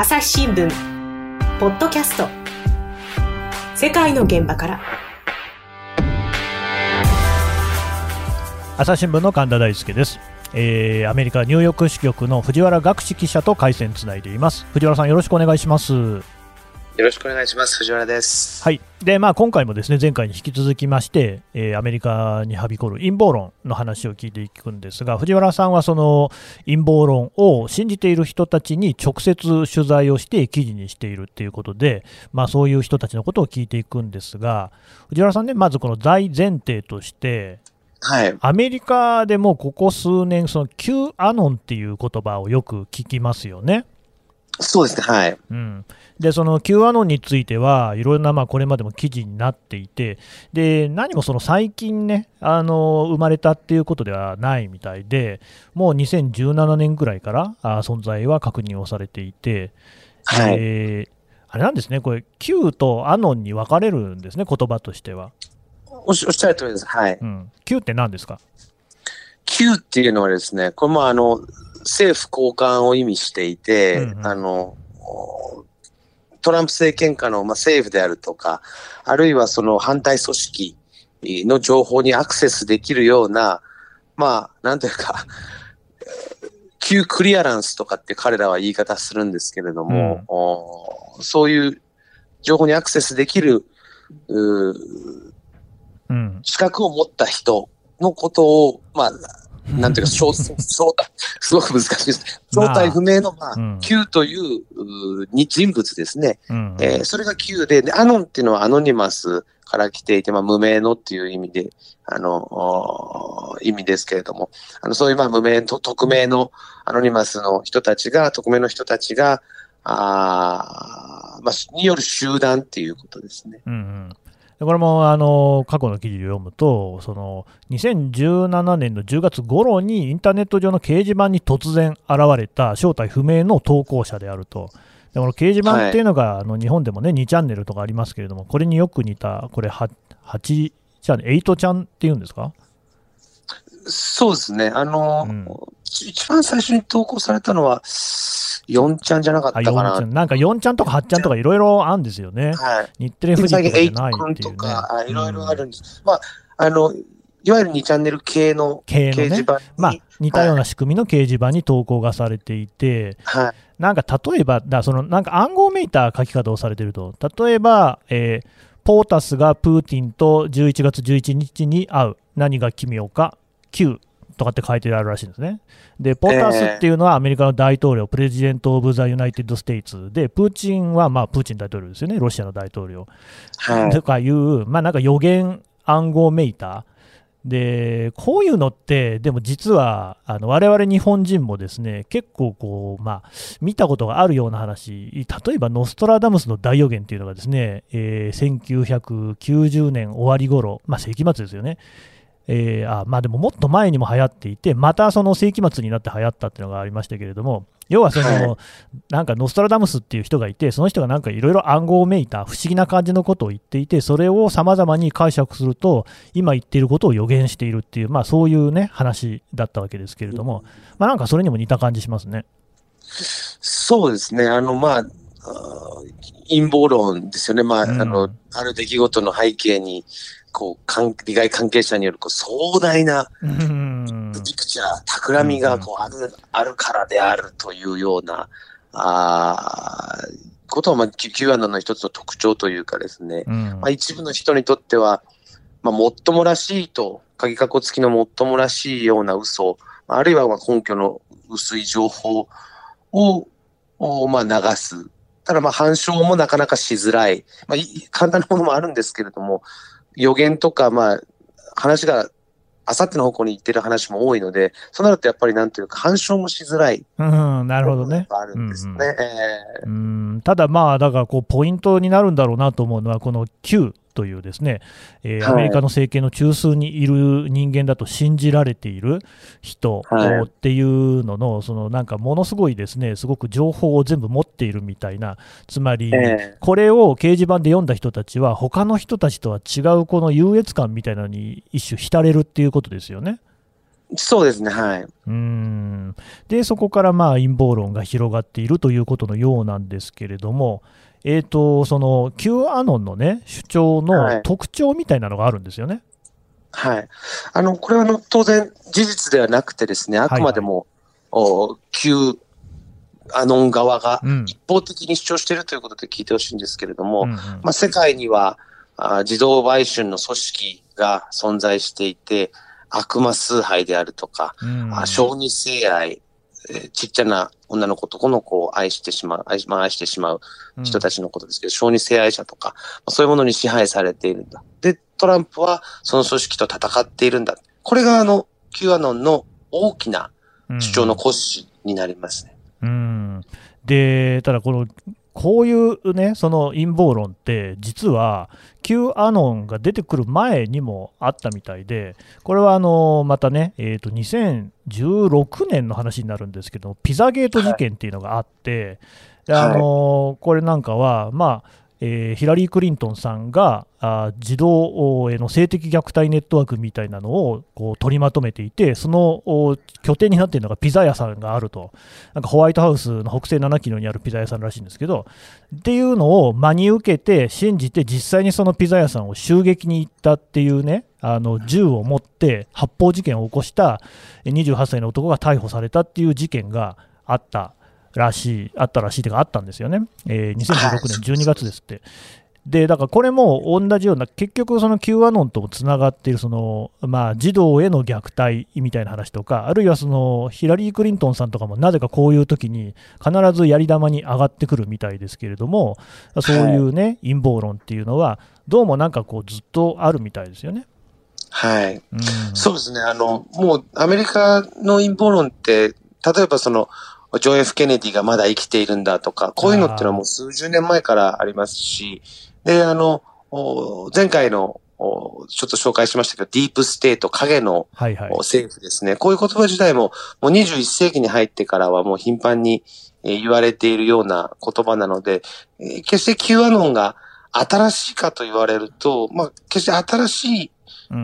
朝日新聞。ポッドキャスト。世界の現場から。朝日新聞の神田大輔です、えーアメリカニューヨーク支局の藤原学士記者と回線つないでいます。藤原さんよろしくお願いします。よろしくお願いします。藤原です。はいでまあ、今回もですね前回に引き続きまして、えーアメリカにはびこる陰謀論の話を聞いていくんですが藤原さんはその陰謀論を信じている人たちに直接取材をして記事にしているっていうことで、まあ、そういう人たちのことを聞いていくんですが藤原さんねまずこの大前提としてはい。アメリカでもここ数年、その Q アノンっていう言葉をよく聞きますよね。そうですね。はい。うん、で、その Q アノンについては、いろいろな、まあ、これまでも記事になっていて、で、何もその最近ね、あの、生まれたっていうことではないみたいで、もう2017年ぐらいからあ存在は確認をされていて、はい。えーあれなんですね、これ、Q とアノンに分かれるんですね、言葉としては。おっしおっしゃる通りです。はい。うん、Q って何ですか？Q っていうのはですね、これもあの、政府高官を意味していて、うんうんあの、おトランプ政権下の、まあ、政府であるとか、あるいはその反対組織の情報にアクセスできるような、まあ、なんというか、Q クリアランスとかって彼らは言い方するんですけれども、おそういう情報にアクセスできる、うん。資格を持った人のことを、まあ、なんていうか、正正体、すごく難しいです。正体不明の、まあ、うん Q という人物ですね。うんえーそれが Q で、で、アノンっていうのはアノニマスから来ていて、まあ、無名のっていう意味で、あの、意味ですけれども、あの、そういう、まあ、無名と、匿名のアノニマスの人たちが、匿名の人たちが、あーまあ、による集団っていうことですね。うんうんでこれもあの過去の記事を読むと、その2017年の10月頃にインターネット上の掲示板に突然現れた正体不明の投稿者であると。でこの掲示板っていうのが、あの日本でもね2チャンネルとかありますけれども、これによく似た、これは8チャンネル、8ちゃんっていうんですか？そうですね。あの、うん一番最初に投稿されたのは、4ちゃんじゃなかっあたかな。4ちゃん、なんか4ちゃんとか8ちゃんとかいろいろあるんですよね。はい。日テレ富士とかじゃない8君っていうね。とか、あいろいろあるんです。まあ、あの、いわゆる2チャンネル系の掲示板に、まあ、似たような仕組みの掲示板に投稿がされていて、はい。なんか例えば、だそのなんか暗号めいた書き方をされてると、例えば、えーPOTUS がプーティンと11月11日に会う、何が奇妙か、Q とかって書いてあるらしいんですね。で、 POTUS っていうのはアメリカの大統領、 President of the United States で、プーチンはまあプーチン大統領ですよね、ロシアの大統領。はい。とかいう、まあ、なんか予言暗号めいた。で、こういうのって、でも実は、あの我々日本人もですね、結構こう、まあ、見たことがあるような話、例えばノストラダムスの大予言っていうのがですね、えー1990年終わり頃、まあ、世紀末ですよね。えーあまあ、でももっと前にも流行っていて、またその世紀末になって流行ったっていうのがありましたけれども、要はその、はいなんかノストラダムスっていう人がいて、その人がなんかいろいろ暗号めいた不思議な感じのことを言っていて、それをさまざまに解釈すると、今言っていることを予言しているっていう、まあ、そういうね、話だったわけですけれども、まあ、なんかそれにも似た感じしますね。そうですね。あの、まあ、陰謀論ですよね。まあ、うんあの、ある出来事の背景に、こう、関利害関係者によるこう壮大なうんピクチャー、企みがこうある、あるからであるというような、あーことは、まあ、Q- アノンの一つの特徴というかですね、うんまあ、一部の人にとっては、まあ、もっともらしいと、鍵かっこ付きのもっともらしいような嘘、あるいはまあ根拠の薄い情報を、をまあ流す。ただまあ反証もなかなかしづらい。まあ、い簡単なものもあるんですけれども、予言とか、まあ、話が、あさっての方向に行ってる話も多いので、そうなるとやっぱりなんていうか、反証もしづらい。うん、なるほどね。あるんですね。うんただ、まあ、だからこうポイントになるんだろうなと思うのは、この Q というですね、えーはいアメリカの政権の中枢にいる人間だと信じられている人はいっていうのの、そのなんかものすごいですね、すごく情報を全部持っているみたいな、つまり、ええこれを掲示板で読んだ人たちは、他の人たちとは違うこの優越感みたいなのに一種浸れるっていうことですよね。そうですね、はい。うんで、そこからまあ陰謀論が広がっているということのようなんですけれども、えーと、その Q アノンのね、主張の特徴みたいなのがあるんですよね。はい。あの、これはの当然事実ではなくてですね、あくまでも、はいはい、Q アノン側が一方的に主張しているということで聞いてほしいんですけれども、うんうん、まあ、世界にはあ自動売春の組織が存在していて、悪魔崇拝であるとか、うん、あ小児性愛、えー、ちっちゃな女の子、男の子を愛してしまう、愛,、まあ、愛してしまう人たちのことですけど、うん、小児性愛者とか、まあ、そういうものに支配されているんだ。で、トランプはその組織と戦っているんだ。これがあの、Q アノンの大きな主張の骨子になりますね。うん、うんで、ただこのこういうね、その陰謀論って、実は Q アノンが出てくる前にもあったみたいで、これはあのまたね、えー、と2016年の話になるんですけど、ピザゲート事件っていうのがあって、はい、あのこれなんかは、まあ、えー、ヒラリー・クリントンさんが児童への性的虐待ネットワークみたいなのをこう取りまとめていて、その拠点になっているのがピザ屋さんがあると、なんかホワイトハウスの北西7キロにあるピザ屋さんらしいんですけど、っていうのを真に受けて、信じて、実際にそのピザ屋さんを襲撃に行ったっていうね、あの銃を持って発砲事件を起こした28歳の男が逮捕されたっていう事件があった。らしい、あったらしいというか、あったんですよね、えー、2016年12月ですって。でだからこれも同じような、結局、その Q アノンともつながっているその、まあ、児童への虐待みたいな話とか、あるいはそのヒラリー・クリントンさんとかもなぜかこういう時に必ずやり玉に上がってくるみたいですけれども、そういうね、陰謀論っていうのは、どうもなんかこうずっとあるみたいですよね。はい、うん、そうですね。あの、もうアメリカの陰謀論って、例えばその、ジョン・ F・ ケネディがまだ生きているんだとか、こういうのっていうのはもう数十年前からありますし、で、あの、前回のちょっと紹介しましたけど、ディープステート、影の政府ですね、はいはい。こういう言葉自体も、もう21世紀に入ってからはもう頻繁に言われているような言葉なので、決して Q アノンが新しいかと言われると、まあ、決して新しい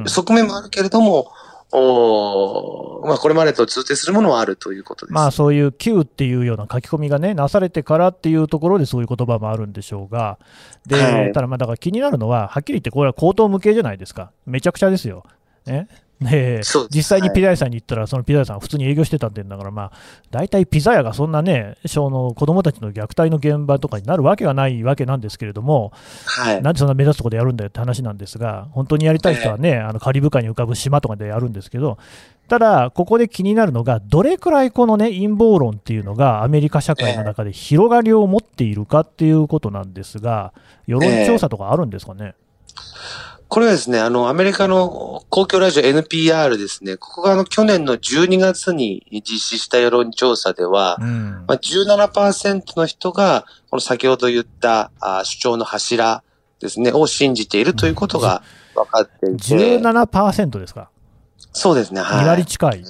側面もあるけれども、おまあ、これまでと通底するものはあるということです、まあ、そういう Q っていうような書き込みが、ね、なされてからっていうところでそういう言葉もあるんでしょうが、で、はい、ただ、まあだから気になるのは、はっきり言って、これは口頭無形じゃないですか、めちゃくちゃですよ。ね、で、実際にピザ屋さんに行ったら、そのピザ屋さん普通に営業してたんだから、まあ、大体ピザ屋がそんなね、小の子供たちの虐待の現場とかになるわけがないわけなんですけれども、はい、なんでそんな目立つところでやるんだよって話なんですが、本当にやりたい人はね、あのカリブ海に浮かぶ島とかでやるんですけど、ただ、ここで気になるのが、どれくらいこのね、陰謀論っていうのがアメリカ社会の中で広がりを持っているかっていうことなんですが、世論調査とかあるんですかね？えーこれはですね、あの、アメリカの公共ラジオ NPR ですね、ここがあの、去年の12月に実施した世論調査では、うん、まあ、17%の人が、この先ほど言ったあ主張の柱ですね、を信じているということが分かっていて。17%ですか？そうですね、はい。2割近い。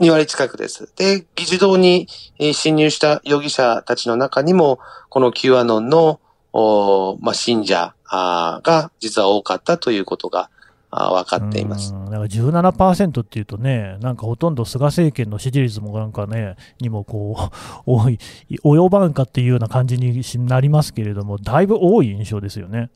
2割近くです。で、議事堂に侵入した容疑者たちの中にも、この Q アノンのおまあ、信者が実は多かったということが分かっています。なんか17%っていうとね、なんかほとんど菅政権の支持率もなんかね、にもこう、多い、及ばんかっていうような感じになりますけれども、だいぶ多い印象ですよね。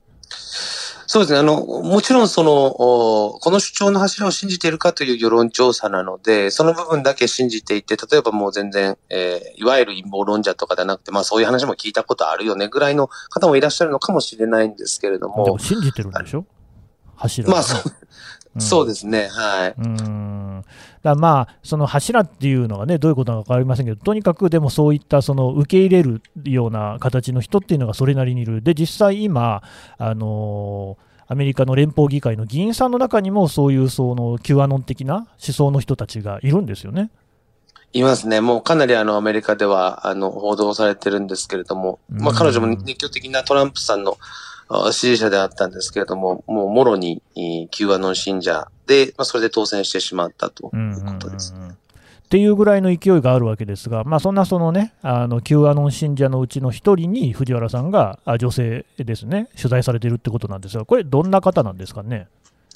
そうですね。あの、もちろんその、この主張の柱を信じているかという世論調査なので、その部分だけ信じていて、例えばもう全然、えー、いわゆる陰謀論者とかではなくて、まあそういう話も聞いたことあるよねぐらいの方もいらっしゃるのかもしれないんですけれども。でも信じてるんでしょ？柱、まあそう、うん、そうですね。はい。うんだまあ、その柱っていうのがね、どういうことなのか分かりませんけど、とにかくでもそういったその受け入れるような形の人っていうのがそれなりにいる、で実際今、あのー、アメリカの連邦議会の議員さんの中にも、そういうその Q アノン的な思想の人たちがいるんですよね。いますね。もうかなりあのアメリカではあの報道されてるんですけれども、まあ彼女も熱狂的なトランプさんの支持者であったんですけれども、もうもろに Q アノン信者で、まあ、それで当選してしまったということです。うんうんうんうんっていうぐらいの勢いがあるわけですが、まあ、そんなそのね、あの Q アノン信者のうちの一人に藤原さんが女性ですね、取材されているってことなんですが、これ、どんな方なんですかね？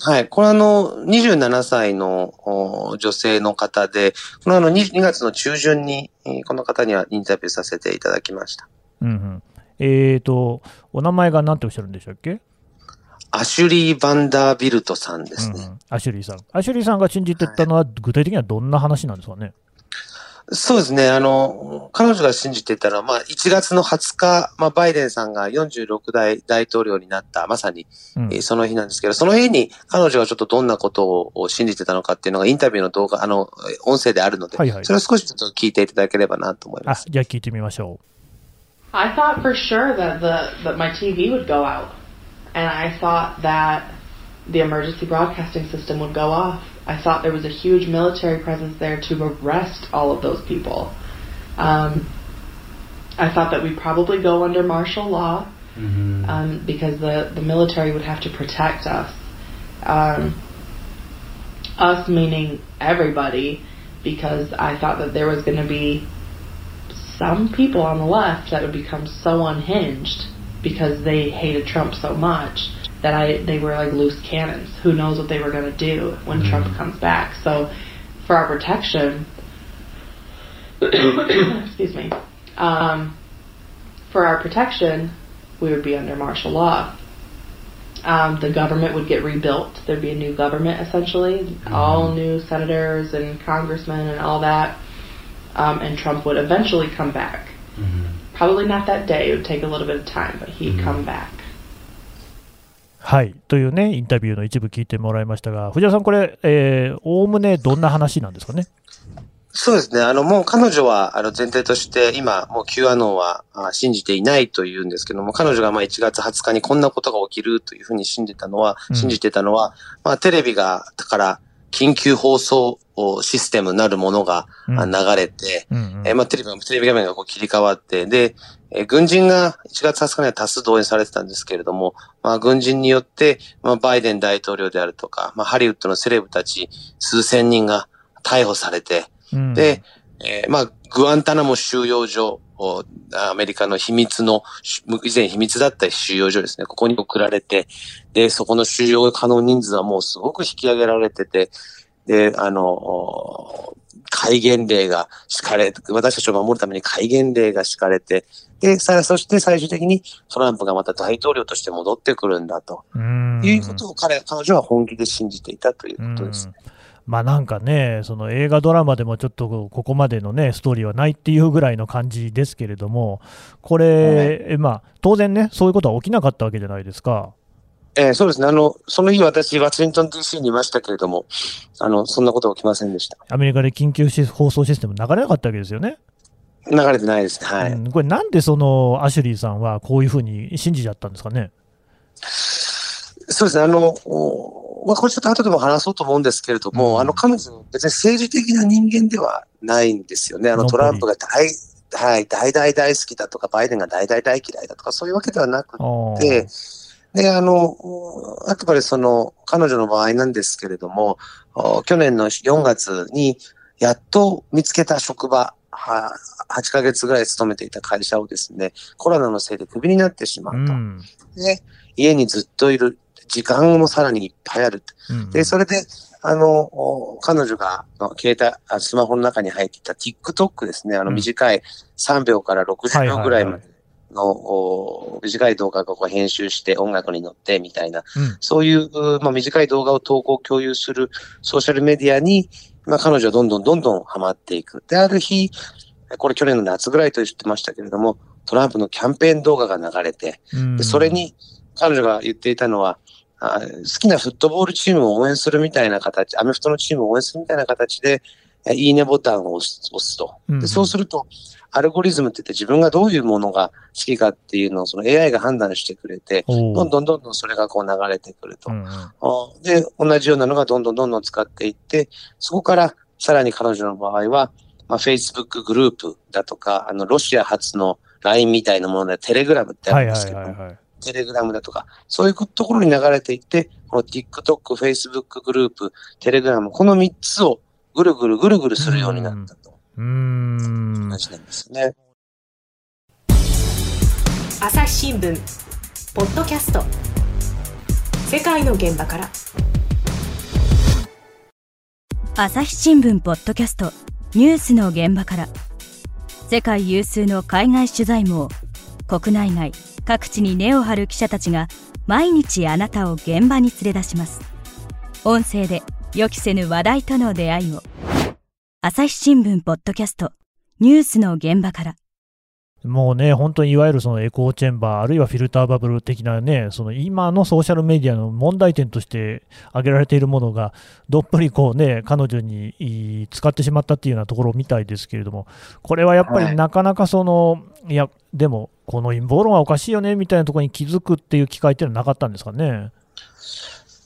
はい。これあの、27歳のお女性の方で、このあの 2, 2月の中旬に、えーこの方にはインタビューさせていただきました。うんうん。えーと、お名前が何ておっしゃるんでしたっけ？アシュリー・バンダービルトさんですね。うんうんアシュリーさん。アシュリーさんが信じてたのは、具体的にはどんな話なんですかね？そうですね。あの、彼女が信じていたのは、まあ、1月の20日、まあ、バイデンさんが46代大統領になった、まさに、うんえーその日なんですけど、その日に彼女がちょっとどんなことを信じてたのかっていうのがインタビューの動画、あの、えー音声であるので、はいはいそれを少しちょっと聞いていただければなと思いまあす。じゃあ聞いてみましょ I thought for sure that the that my TV would go out, and I thought that the emergency broadcasting system would go off. I thought there was a huge military presence there to arrest all of those people. Um, I thought that we'd probably go under martial law um, because the the military would have to protect us. Um, us meaning everybody, because I thought that there was going to be some people on the left that would become so unhinged because they hated Trump so much that I they were like loose cannons. Who knows what they were going to do when Trump comes back? So, for our protection, excuse me, um, for our protection, we would be under martial law. Um, the government would get rebuilt. There'd be a new government essentially, all new senators and congressmen and all that um, and Trump would eventually come back. Probably not that day. It would take a little bit of time, but he'd come back. う。はい。というね、インタビューの一部聞いてもらいましたが、藤原さん、これ、えー、おおむねどんな話なんですかね？そうですね。あの、もう彼女は、あの、前提として、今、もう Q アノンはあ信じていないというんですけども、彼女がまあ1月20日にこんなことが起きるというふうに信じたのは、うん信じてたのは、まあ、テレビが、だから、緊急放送システムなるものが流れて、テレビ、テレビ画面がこう切り替わって、で、えー軍人が1月20日には多数動員されてたんですけれども、まあ、軍人によって、まあ、バイデン大統領であるとか、まあ、ハリウッドのセレブたち数千人が逮捕されて、うん。で、えーまあ、グアンタナモ収容所、おアメリカの秘密の、し以前秘密だった収容所ですね。ここに送られて、で、そこの収容可能人数はもうすごく引き上げられてて、で、あの、お戒厳令が敷かれ、私たちを守るために戒厳令が敷かれて、で、さそして最終的にトランプがまた大統領として戻ってくるんだとうんいうことを彼、彼女は本気で信じていたということです。うんまあなんかね、その映画ドラマでもちょっとここまでのね、ストーリーはないっていうぐらいの感じですけれども、これ、えまあ当然ね、そういうことは起きなかったわけじゃないですか。えーそうですね。あの、その日私、ワシントン DC にいましたけれども、あの、そんなこと起きませんでした。アメリカで緊急放送システム流れなかったわけですよね？流れてないですね。はい。うんこれなんでそのアシュリーさんはこういうふうに信じちゃったんですかね？そうですね。あの、おまあ、これちょっと後でも話そうと思うんですけれども、うんあの、彼女、別に政治的な人間ではないんですよね。あの、トランプが大、はい、大大大好きだとか、バイデンが大大大嫌いだとか、そういうわけではなくて、で、あの、おあくまでその、彼女の場合なんですけれども、お去年の4月に、やっと見つけた職場、は8ヶ月ぐらい勤めていた会社をですね、コロナのせいでクビになってしまうと。うんで、家にずっといる。時間もさらにいっぱいある。うんで、それで、あの、お彼女が、の携帯あ、スマホの中に入っていた TikTok ですね。あの、うん短い3秒から60秒ぐらいまはいでの、お短い動画をこう編集して音楽に乗ってみたいな、うんそういう、うまあ、短い動画を投稿、共有するソーシャルメディアに、まあ、彼女はどんどんどんどんハマっていく。で、ある日、これ去年の夏ぐらいと言ってましたけれども、トランプのキャンペーン動画が流れて、うんでそれに彼女が言っていたのは、あ好きなフットボールチームを応援するみたいな形、アメフトのチームを応援するみたいな形で、えいいねボタンを押す押すと。うんでそうすると、アルゴリズムって言って自分がどういうものが好きかっていうのをその AI が判断してくれて、どんどんどんどんそれがこう流れてくると。うんで、同じようなのがどんどんどんどん使っていって、そこからさらに彼女の場合は、まあ、Facebook グループだとか、あの、ロシア発の LINE みたいなもので、テレグラムってあはいはいるんですけど、はいはい。テレグラムだとか、そういうところに流れていって、この TikTok、Facebook グループ、テレグラム、この3つをぐるぐるぐるぐるするようになったと。うーん。話なんですよね。朝日新聞ポッドキャスト世界の現場から朝日新聞ポッドキャストニュースの現場から世界有数の海外取材網国内外各地に根を張る記者たちが毎日あなたを現場に連れ出します。音声で予期せぬ話題との出会いを。朝日新聞ポッドキャストニュースの現場から。もうね、本当にいわゆるそのエコーチェンバー、あるいはフィルターバブル的なね、その今のソーシャルメディアの問題点として挙げられているものが、どっぷりこうね、彼女に使ってしまったっていうようなところみたいですけれども、これはやっぱりなかなかその、はい、いや、でも、この陰謀論はおかしいよねみたいなところに気づくっていう機会っていうのはなかったんですかね？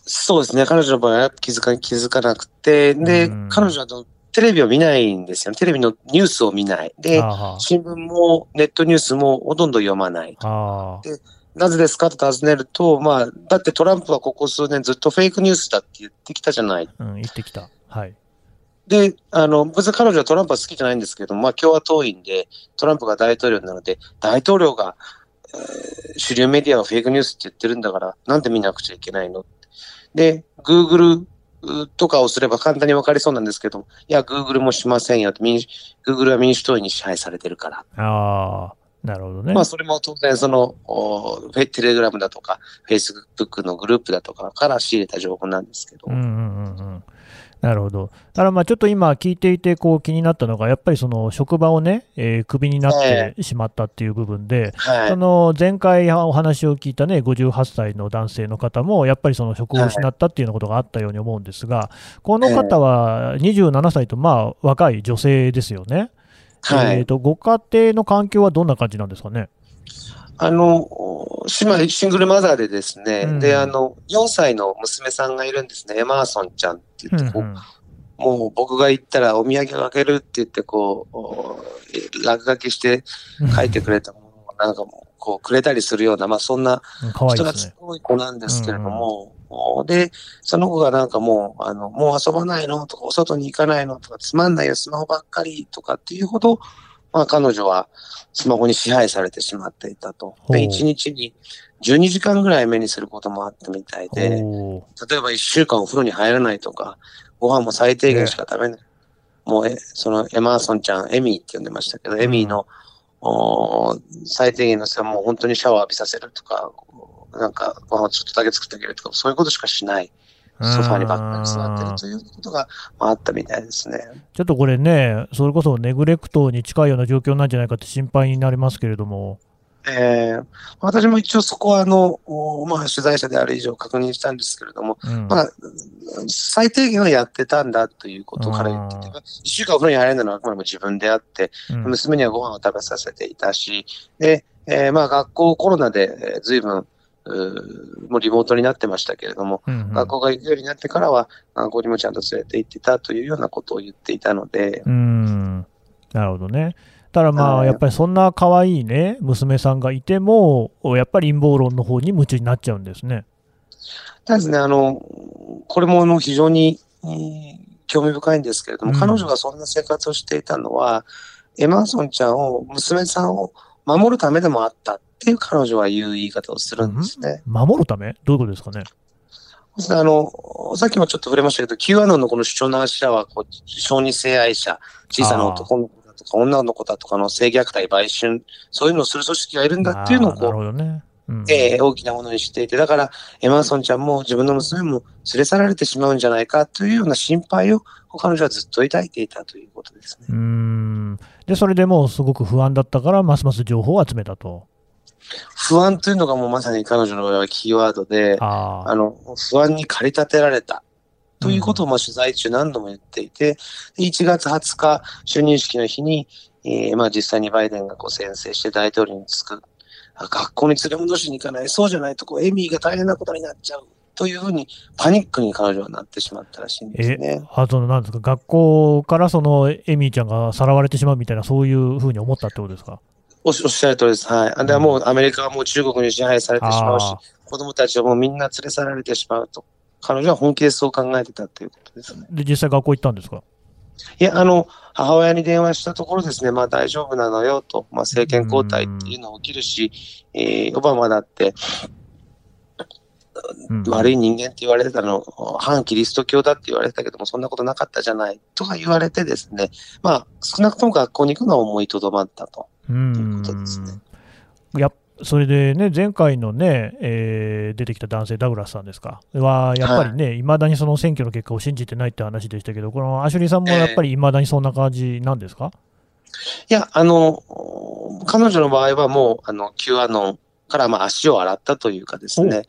そうですね、彼女の場合は気づか気づかなくて、で、彼女はテレビを見ないんですよね。テレビのニュースを見ない。で、新聞もネットニュースもほとんど読まないと。でなぜですかと尋ねると、まあ、だってトランプはここ数年ずっとフェイクニュースだって言ってきたじゃない。うん、言ってきた。はい。で、あの、別に彼女はトランプは好きじゃないんですけど、まあ、共和党員で、トランプが大統領なので、大統領が、えー、主流メディアはフェイクニュースって言ってるんだから、なんで見なくちゃいけないの？で、Google とかをすれば簡単に分かりそうなんですけど、いや、グーグルもしませんよグーグルは民主党員に支配されてるから。ああ、なるほどね。まあ、それも当然、その、テレグラムだとか、フェイスブックのグループだとかから仕入れた情報なんですけど。うんうんうんうん。なるほど。だからまあちょっと今聞いていてこう気になったのが、やっぱりその職場をね、えー、クビになってしまったっていう部分で、はい、その前回お話を聞いたね、58歳の男性の方も、やっぱりその職を失ったっていうようなことがあったように思うんですが、この方は27歳とまあ若い女性ですよね。はい、えーと、ご家庭の環境はどんな感じなんですかね？あの、姉妹、シングルマザーでですね、うん、で、あの、4歳の娘さんがいるんですね、エマーソンちゃんって言って、うんうん、もう僕が行ったらお土産をあげるって言って、こう、落書きして書いてくれたものをなんかもう、こう、くれたりするような、まあそんな人がすごい子なんですけれども、で、その子がなんかもう、あの、もう遊ばないのとか、お外に行かないのとか、つまんないよ、スマホばっかりとかっていうほど、まあ彼女はスマホに支配されてしまっていたと。で、1日に12時間ぐらい目にすることもあったみたいで、例えば1週間お風呂に入らないとか、ご飯も最低限しか食べない。もうえ、そのエマーソンちゃん、エミーって呼んでましたけど、エミーの、お最低限のはもう本当にシャワー浴びさせるとか、なんかご飯をちょっとだけ作ってあげるとか、そういうことしかしない。ソファにばっかり座ってるということがあったみたいですね。ちょっとこれね、それこそネグレクトに近いような状況なんじゃないかって心配になりますけれども。えー、私も一応そこはあの、まあ、取材者である以上確認したんですけれども、うん、まあ、最低限はやってたんだということから言ってて、一週間お風呂に入れるのはあくまでも自分であって、うん、娘にはご飯を食べさせていたし、で、えー、まあ学校コロナで随分もうリモートになってましたけれども、うんうん、学校が行くようになってからは、学校にもちゃんと連れて行ってたというようなことを言っていたので。うんなるほどね。ただまあ、やっぱりそんな可愛いね、娘さんがいても、やっぱり陰謀論の方に夢中になっちゃうんですね。ただですね、あの、これもあの非常に、えー、興味深いんですけれども、うん、彼女がそんな生活をしていたのは、エマーソンちゃんを、娘さんを守るためでもあったっていう彼女は言う言い方をするんですね。守るため？どういうことですかね？あの、さっきもちょっと触れましたけど、Q アノンのこの主張の柱は、こう、小児性愛者、小さな男の子だとか、女の子だとかの性虐待、売春、そういうのをする組織がいるんだっていうのを、こう、ね。うん、えー、大きなものにしていて、だから、エマーソンちゃんも自分の娘も連れ去られてしまうんじゃないかというような心配を、彼女はずっと抱いていたということですね。うんで、それでもうすごく不安だったから、ますます情報を集めたと。不安というのがもうまさに彼女の場合はキーワードで、あの、不安に駆り立てられた。ということをまあ取材中何度も言っていて、1月20日、就任式の日に、えー、まあ実際にバイデンがこう宣誓して大統領に就く。学校に連れ戻しに行かない。そうじゃないとこうエミーが大変なことになっちゃう。というふうにパニックに彼女はなってしまったらしいんですね。あと、なんですか、学校からそのエミーちゃんがさらわれてしまうみたいな、そういうふうに思ったってことですか？おっしゃる通りです。はい。で、もうアメリカはもう中国に支配されてしまうし、子供たちはもうみんな連れ去られてしまうと。彼女は本気でそう考えてたっていうことですね。で、実際学校行ったんですか？いや、あの、母親に電話したところですね、まあ大丈夫なのよと、まあ政権交代っていうの起きるし、えー、オバマだって、うん悪い人間って言われてたの、反キリスト教だって言われてたけども、そんなことなかったじゃないとか言われてですね、まあ、少なくとも学校に行くのは思いとどまったと。ういうことですね。んやそれでね、前回のね、えー出てきた男性、ダグラスさんですか、はやっぱりね、い。まだにその選挙の結果を信じてないって話でしたけど、このアシュリーさんもやっぱりいまだにそんな感じなんですか、いや、あの、彼女の場合はもう、あの、Q アノンからまあ足を洗ったというかですね、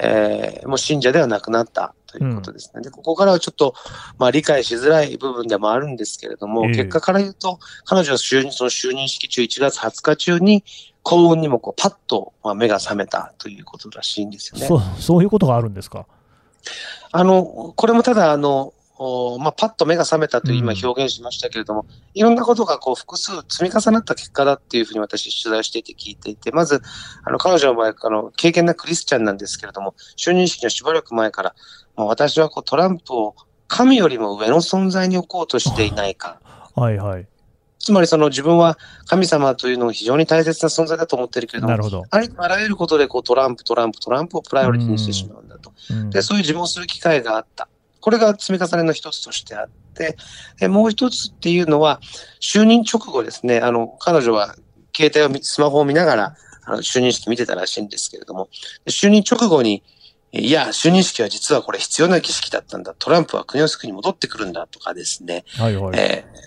えーもう信者ではなくなったということですね。で、ここからはちょっと、まあ理解しづらい部分でもあるんですけれども、ええ結果から言うと、彼女は就任、その就任式中1月20日中に、幸運にもこうパッとまあ目が覚めたということらしいんですよね。そうそういうことがあるんですか？あの、これもただ、あの、おまあ、パッと目が覚めたと今うん表現しましたけれども、いろんなことがこう複数積み重なった結果だっていうふうに私取材していて聞いていて、まず、あの、彼女の場合、あの、敬虔なクリスチャンなんですけれども、就任式のしばらく前から、まあ、私はこうトランプを神よりも上の存在に置こうとしていないか。はいはい。つまりその自分は神様というのを非常に大切な存在だと思ってるけれども、なるほど。ありとあらゆることでこうトランプ、トランプ、トランプをプライオリティにしてしまうんだと。うんで、そういう自分をする機会があった。これが積み重ねの一つとしてあって、でもう一つっていうのは、就任直後ですね、あの、彼女は携帯を見、スマホを見ながら、あの、就任式見てたらしいんですけれども、で就任直後に、いや、就任式は実はこれ必要な儀式だったんだ。トランプは国を救いに戻ってくるんだとかですね。はいはい。えー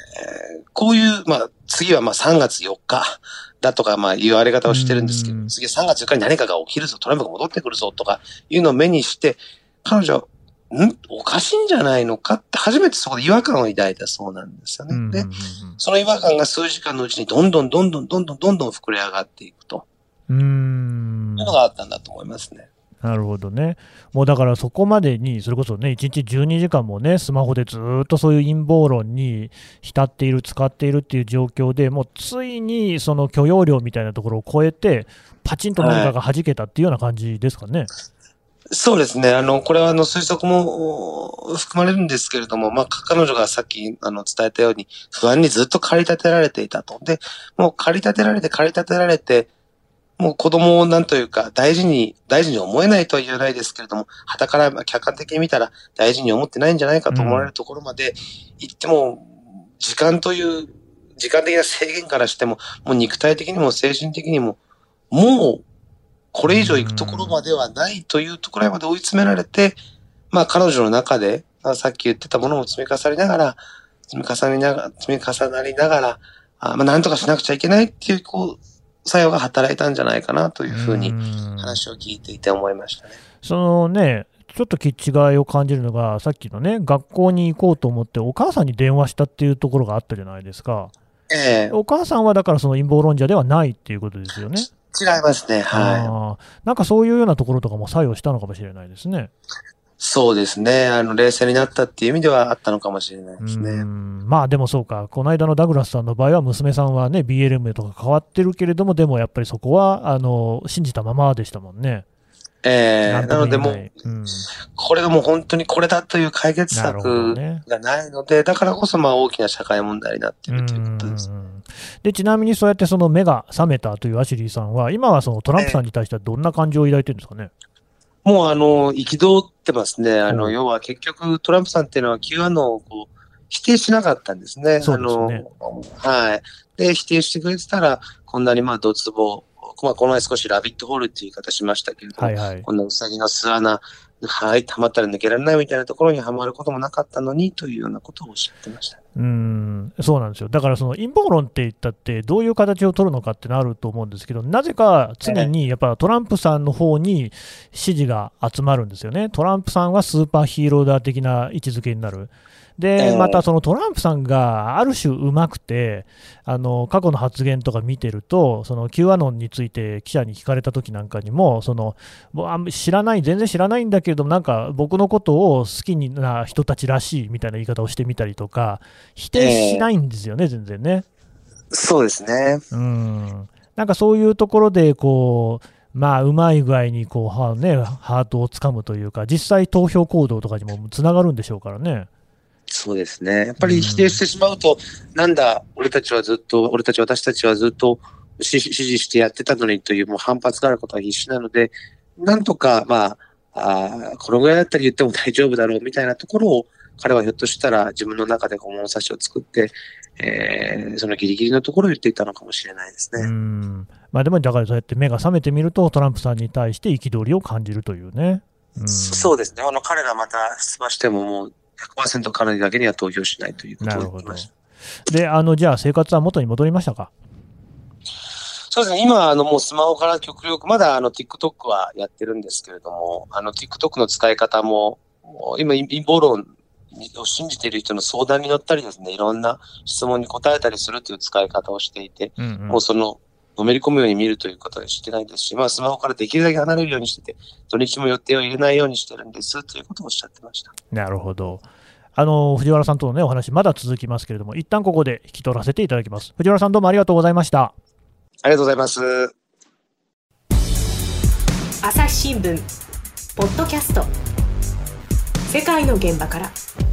こういう、まあ、次はまあ3月4日だとか、まあ言われ方をしてるんですけど、うん次3月4日に何かが起きるぞ、トランプが戻ってくるぞとかいうのを目にして、彼女は、ん？おかしいんじゃないのかって初めてそこで違和感を抱いたそうなんですよね。でうんうんうん、その違和感が数時間のうちにどんどんどんどんどんどんどんどん膨れ上がっていくとうんいうのがあったんだと思いますね。なるほどね。もうだからそこまでに、それこそね、1日12時間もね、スマホでずーっとそういう陰謀論に浸っている、使っているっていう状況で、もうついにその許容量みたいなところを超えて、パチンと何かが弾けたっていうような感じですかね。そうですね。あの、これはあの推測も含まれるんですけれども、まあ、彼女がさっきあの伝えたように、不安にずっと駆り立てられていたと。で、もう駆り立てられて駆り立てられて、もう子供をなんというか大事に、大事に思えないとは言えないですけれども、旗から客観的に見たら大事に思ってないんじゃないかと思われるところまで行っても、時間という、時間的な制限からしても、もう肉体的にも精神的にも、もう、これ以上行くところまではないというところまで追い詰められて、まあ彼女の中で、まあさっき言ってたものも積み重ねながら、積み重ねながら、積み重なりながら、あまあなんとかしなくちゃいけないっていう、こう、作用が働いたんじゃないかなというふうにん話を聞いていて思いましたね。そのね、ちょっと気違いを感じるのが、さっきのね、学校に行こうと思って、お母さんに電話したっていうところがあったじゃないですか。ええお母さんはだからその陰謀論者ではないっていうことですよね。違いますね。はい。なんかそういうようなところとかも作用したのかもしれないですね。そうですね。あの、冷静になったっていう意味ではあったのかもしれないですうね。んまあでもそうか、この間のダグラスさんの場合は、娘さんはね、BLM とか変わってるけれども、でもやっぱりそこはあの信じたままでしたもんね。ええなんとなのでもううん、これがもう本当にこれだという解決策ね。がないので、だからこそまあ大きな社会問題になっているということです。うんでちなみにそうやってその目が覚めたというアシュリーさんは、今はそのトランプさんに対してはどんな感情を抱いてるんですかね？もうあの、憤ってますね。あの、うん要は結局トランプさんっていうのは Q アノンをこう否定しなかったんですね。そうですねはい。で、否定してくれてたら、こんなにまあ、ドツボ、まあ、この前少しラビットホールっていう言い方しましたけれども、はいはい。こんなウサギの巣穴、はい、溜まったら抜けられないみたいなところにはまることもなかったのにというようなことをおっしゃってました。うん、そうなんですよ。だからその陰謀論って言ったって、どういう形を取るのかってのあると思うんですけど、なぜか常にやっぱトランプさんの方に支持が集まるんですよね。トランプさんはスーパーヒーローだ的な位置づけになる。で、ええまたそのトランプさんがある種うまくて、あの過去の発言とか見てると、その Q アノンについて記者に聞かれた時なんかにも、そのもうあん知らない、全然知らないんだけれども、なんか僕のことを好きな人たちらしいみたいな言い方をしてみたりとか、否定しないんですよね、全然ね。そうですね。うん。なんかそういうところで、こう、まあ、うまい具合にこう、はね、ハートをつかむというか、実際投票行動とかにもつながるんでしょうからね。そうですね。やっぱり否定してしまうと、なんだ、俺たちはずっと、俺たち、私たちはずっと支支持してやってたのにというもう反発があることは必死なので、なんとか、まあ、あこのぐらいだったら言っても大丈夫だろうみたいなところを、彼はひょっとしたら自分の中でこう物差しを作って、えー、そのギリギリのところを言っていたのかもしれないですね。うんまあ、でも、だからそうやって目が覚めてみると、トランプさんに対して憤りを感じるというね。うん、そうですね。あの、彼らまた出馬してももう100%彼だけには投票しないということを言ってました。で、あの、じゃあ生活は元に戻りましたか？そうですね。今、あの、もうスマホから極力、まだあの、TikTok はやってるんですけれども、あの、TikTok の使い方も、今、陰謀論を信じている人の相談に乗ったりですね、いろんな質問に答えたりするという使い方をしていて、うんうん、もうその、のめり込むように見るということはしてないですし、まあ、スマホからできるだけ離れるようにしてて、土日も予定を入れないようにしてるんですということをおっしゃってました。なるほど。あの藤原さんとの、ね、お話、まだ続きますけれども、一旦ここで引き取らせていただきます。藤原さん、どうもありがとうございました。ありがとうございます。朝日新聞ポッドキャスト世界の現場から。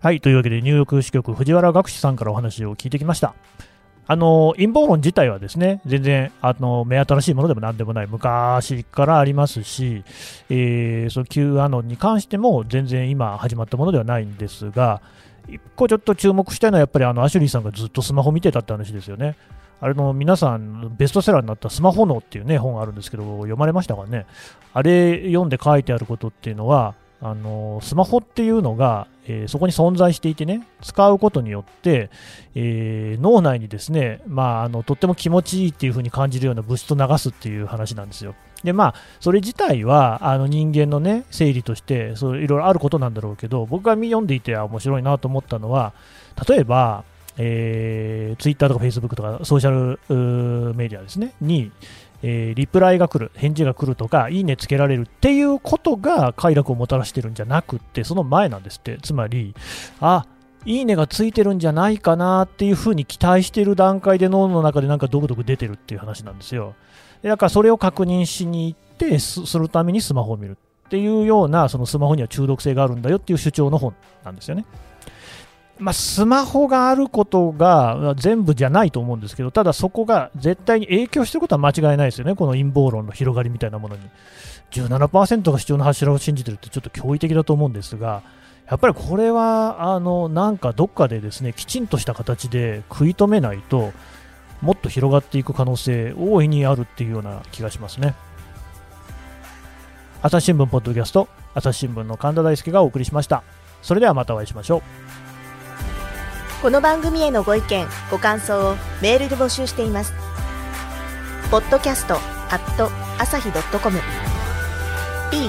はい、というわけで、ニューヨーク支局、藤原学士さんからお話を聞いてきました。あの陰謀論自体はですね全然あの目新しいものでもなんでもない昔からありますし、えー、その Q アノンに関しても全然今始まったものではないんですが一個ちょっと注目したいのはやっぱりあのアシュリーさんがずっとスマホ見てたって話ですよね。あれの皆さん、ベストセラーになったスマホ脳っていうね本があるんですけど、読まれましたかね。あれ読んで書いてあることっていうのは、あのスマホっていうのが、えー、そこに存在していてね、使うことによって、えー、脳内にですね、まあ、あのとっても気持ちいいっていう風に感じるような物質を流すっていう話なんですよ。でまあ、それ自体はあの人間の、ね、生理としてそういろいろあることなんだろうけど僕が読んでいて面白いなと思ったのは例えば、えー、Twitter とか Facebook とかソーシャルメディアですねに、えー、リプライが来る、返事が来るとか、いいねつけられるっていうことが快楽をもたらしてるんじゃなくって、その前なんですって。つまり、あ、いいねがついてるんじゃないかなっていうふうに期待してる段階で脳の中でなんかドクドク出てるっていう話なんですよ。だからそれを確認しに行ってするためにスマホを見るっていうようなそのスマホには中毒性があるんだよっていう主張の本なんですよね。まあ、スマホがあることが全部じゃないと思うんですけど、ただそこが絶対に影響してることは間違いないですよね、この陰謀論の広がりみたいなものに。17%が主張の柱を信じてるってちょっと驚異的だと思うんですが、やっぱりこれは、あの、なんかどっかでですね、きちんとした形で食い止めないと、もっと広がっていく可能性、大いにあるっていうような気がしますね。朝日新聞ポッドキャスト、朝日新聞の神田大輔がお送りしました。それではまたお会いしましょう。この番組へのご意見ご感想をメールで募集しています。ポッドキャストアット朝日ドットコム。podcast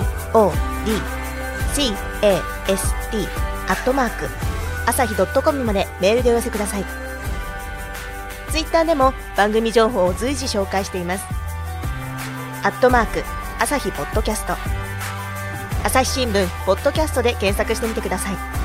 アットマーク朝日ドットコムまでメールでお寄せください。ツイッターでも番組情報を随時紹介しています。アットマーク朝日ポッドキャスト。朝日新聞ポッドキャストで検索してみてください。